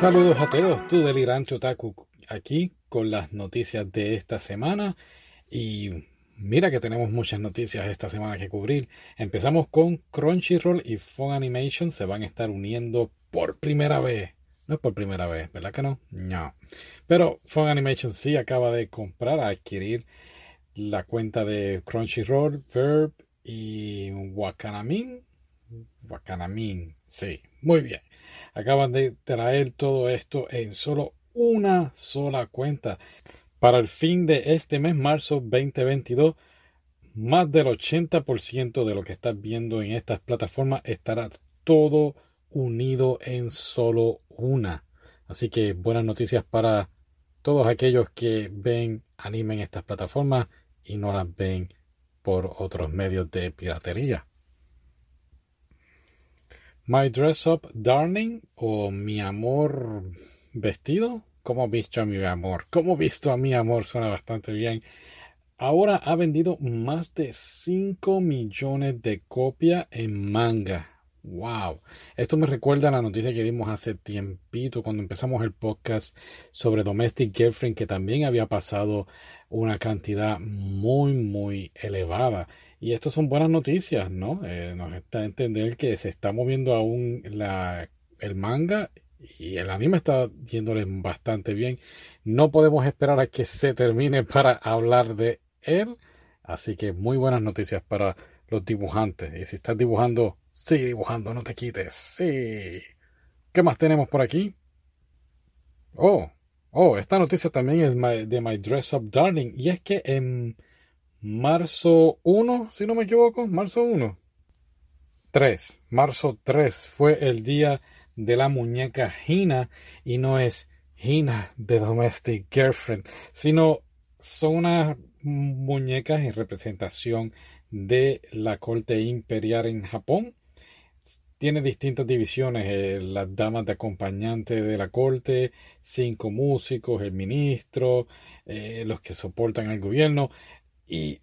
Saludos a todos, tu delirante otaku aquí con las noticias de esta semana y mira que tenemos muchas noticias esta semana que cubrir. Empezamos con Crunchyroll y Fun Animation se van a estar uniendo por primera vez. No es por primera vez, ¿verdad que no? No. Pero Fun Animation sí acaba de comprar, adquirir la cuenta de Crunchyroll, Verb y Wakanamin. Wakanamin, sí, muy bien. Acaban de traer todo esto en solo una sola cuenta. Para el fin de este mes, marzo 2022, más del 80% de lo que estás viendo en estas plataformas estará todo unido en solo una. Así que buenas noticias para todos aquellos que ven anime en estas plataformas y no las ven por otros medios de piratería. My Dress Up Darling o Mi Amor Vestido. ¿Cómo visto a mi amor? ¿Cómo visto a mi amor? Suena bastante bien. Ahora ha vendido más de 5 millones de copias en manga. Wow. Esto me recuerda a la noticia que dimos hace tiempito cuando empezamos el podcast sobre Domestic Girlfriend que también había pasado una cantidad muy muy elevada. Y esto son buenas noticias, ¿no? Eh, nos está a entender que se está moviendo aún el manga y el anime está yéndole bastante bien. No podemos esperar a que se termine para hablar de él. Así que muy buenas noticias para los dibujantes. Y si estás dibujando, sigue dibujando, no te quites. Sí. ¿Qué más tenemos por aquí? Oh, oh, esta noticia también es de My Dress Up Darling. Y es que en marzo 1, si no me equivoco, marzo 1. 3, marzo 3 fue el día de la muñeca Hina y no es Hina de Domestic Girlfriend, sino son unas muñecas en representación de la corte imperial en Japón. Tiene distintas divisiones, eh, las damas de acompañante de la corte, cinco músicos, el ministro, eh, los que soportan al gobierno. Y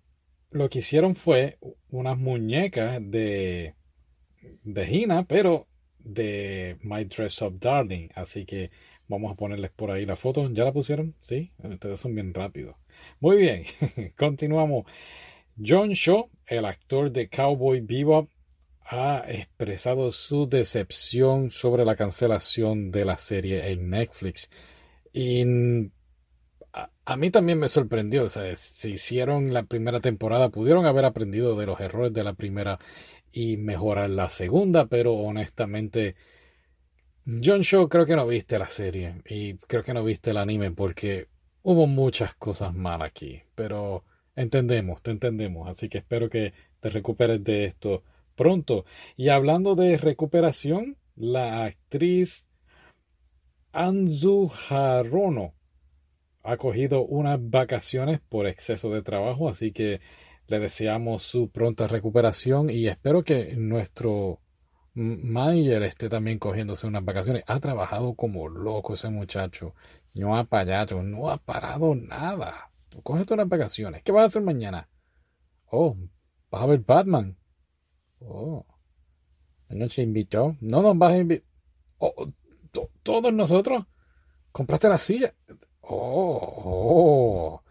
lo que hicieron fue unas muñecas de, de Hina, pero de My Dress Up Darling. Así que vamos a ponerles por ahí la foto. ¿Ya la pusieron? Sí, ustedes son bien rápidos. Muy bien, continuamos. John Shaw, el actor de Cowboy Bebop, ha expresado su decepción sobre la cancelación de la serie en Netflix. Y a, mí también me sorprendió. O sea, si hicieron la primera temporada, pudieron haber aprendido de los errores de la primera y mejorar la segunda, pero honestamente, John Shaw creo que no viste la serie y creo que no viste el anime porque hubo muchas cosas mal aquí, pero entendemos, te entendemos, así que espero que te recuperes de esto pronto. Y hablando de recuperación, la actriz Anzu Harono ha cogido unas vacaciones por exceso de trabajo, así que le deseamos su pronta recuperación y espero que nuestro manager esté también cogiéndose unas vacaciones. Ha trabajado como loco ese muchacho. No ha parado, no ha parado nada. Cógete unas vacaciones. ¿Qué vas a hacer mañana? Oh, vas a ver Batman. Oh, no se invitó. No nos vas a invitar. Oh, todos nosotros. ¿Compraste la silla? Oh, oh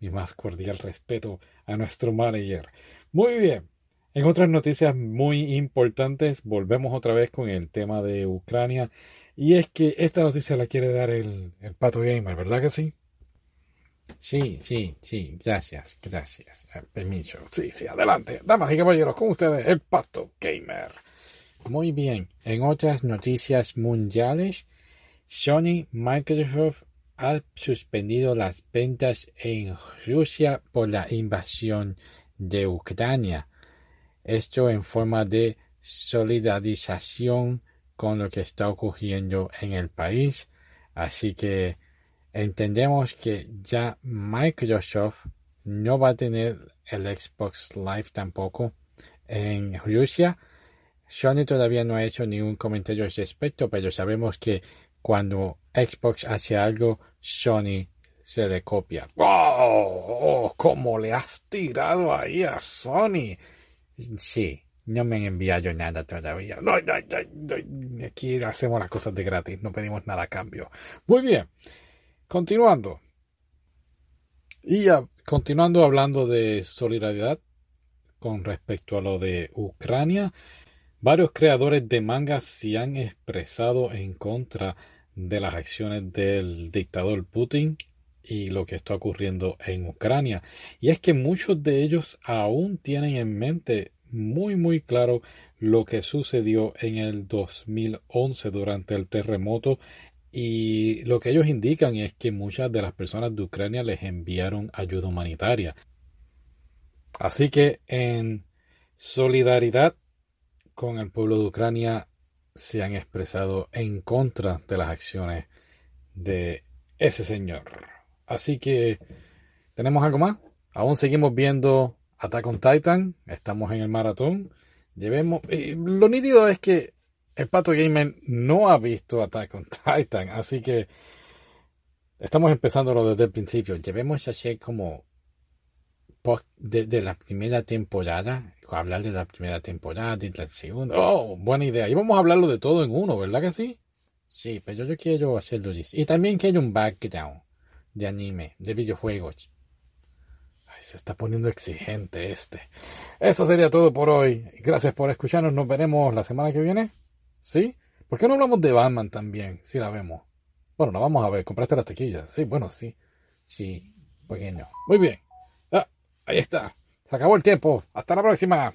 mi más cordial respeto a nuestro manager. Muy bien. En otras noticias muy importantes, volvemos otra vez con el tema de Ucrania. Y es que esta noticia la quiere dar el Pato Gamer, ¿verdad que sí? Sí, sí, sí, gracias, gracias. Permiso. Sí, sí, adelante. Damas y caballeros, con ustedes, el Pato Gamer. Muy bien. En otras noticias mundiales, Sony, Microsoft ha suspendido las ventas en Rusia por la invasión de Ucrania. Esto en forma de solidarización con lo que está ocurriendo en el país. Así que entendemos que ya Microsoft no va a tener el Xbox Live tampoco en Rusia. Sony todavía no ha hecho ningún comentario al respecto, pero sabemos que cuando Xbox hace algo, Sony se le copia. ¡Oh! ¿Cómo le has tirado ahí a Sony? Sí, No me han enviado nada todavía. No, no, no, Aquí hacemos las cosas de gratis, no pedimos nada a cambio. Muy bien, continuando. Y continuando hablando de solidaridad con respecto a lo de Ucrania, varios creadores de mangas se han expresado en contra de las acciones del dictador Putin y lo que está ocurriendo en Ucrania. Y es que muchos de ellos aún tienen en mente muy muy claro lo que sucedió en el 2011 durante el terremoto y lo que ellos indican es que muchas de las personas de Ucrania les enviaron ayuda humanitaria. Así que en solidaridad con el pueblo de Ucrania se han expresado en contra de las acciones de ese señor. Así que, ¿tenemos algo más? Aún seguimos viendo Attack on Titan, estamos en el maratón. Llevemos, lo nítido es que el Pato Gamer no ha visto Attack on Titan, así que estamos empezándolo desde el principio. Llevemos así como de, la primera temporada, hablar de la primera temporada y la segunda. Oh, buena idea. Y vamos a hablarlo de todo en uno, ¿verdad que sí? Sí, pero yo quiero hacerlo Y también quiero un background de anime, de videojuegos. Ay, se está poniendo exigente este. Eso sería todo por hoy. Gracias por escucharnos. Nos veremos la semana que viene. ¿Sí? ¿Por qué no hablamos de Batman también? Si la vemos. Bueno, la vamos a ver. ¿Compraste las taquillas? Sí, bueno, sí. Sí, pequeño. Muy bien. Ah, ahí está. Se acabó el tiempo. Hasta la próxima.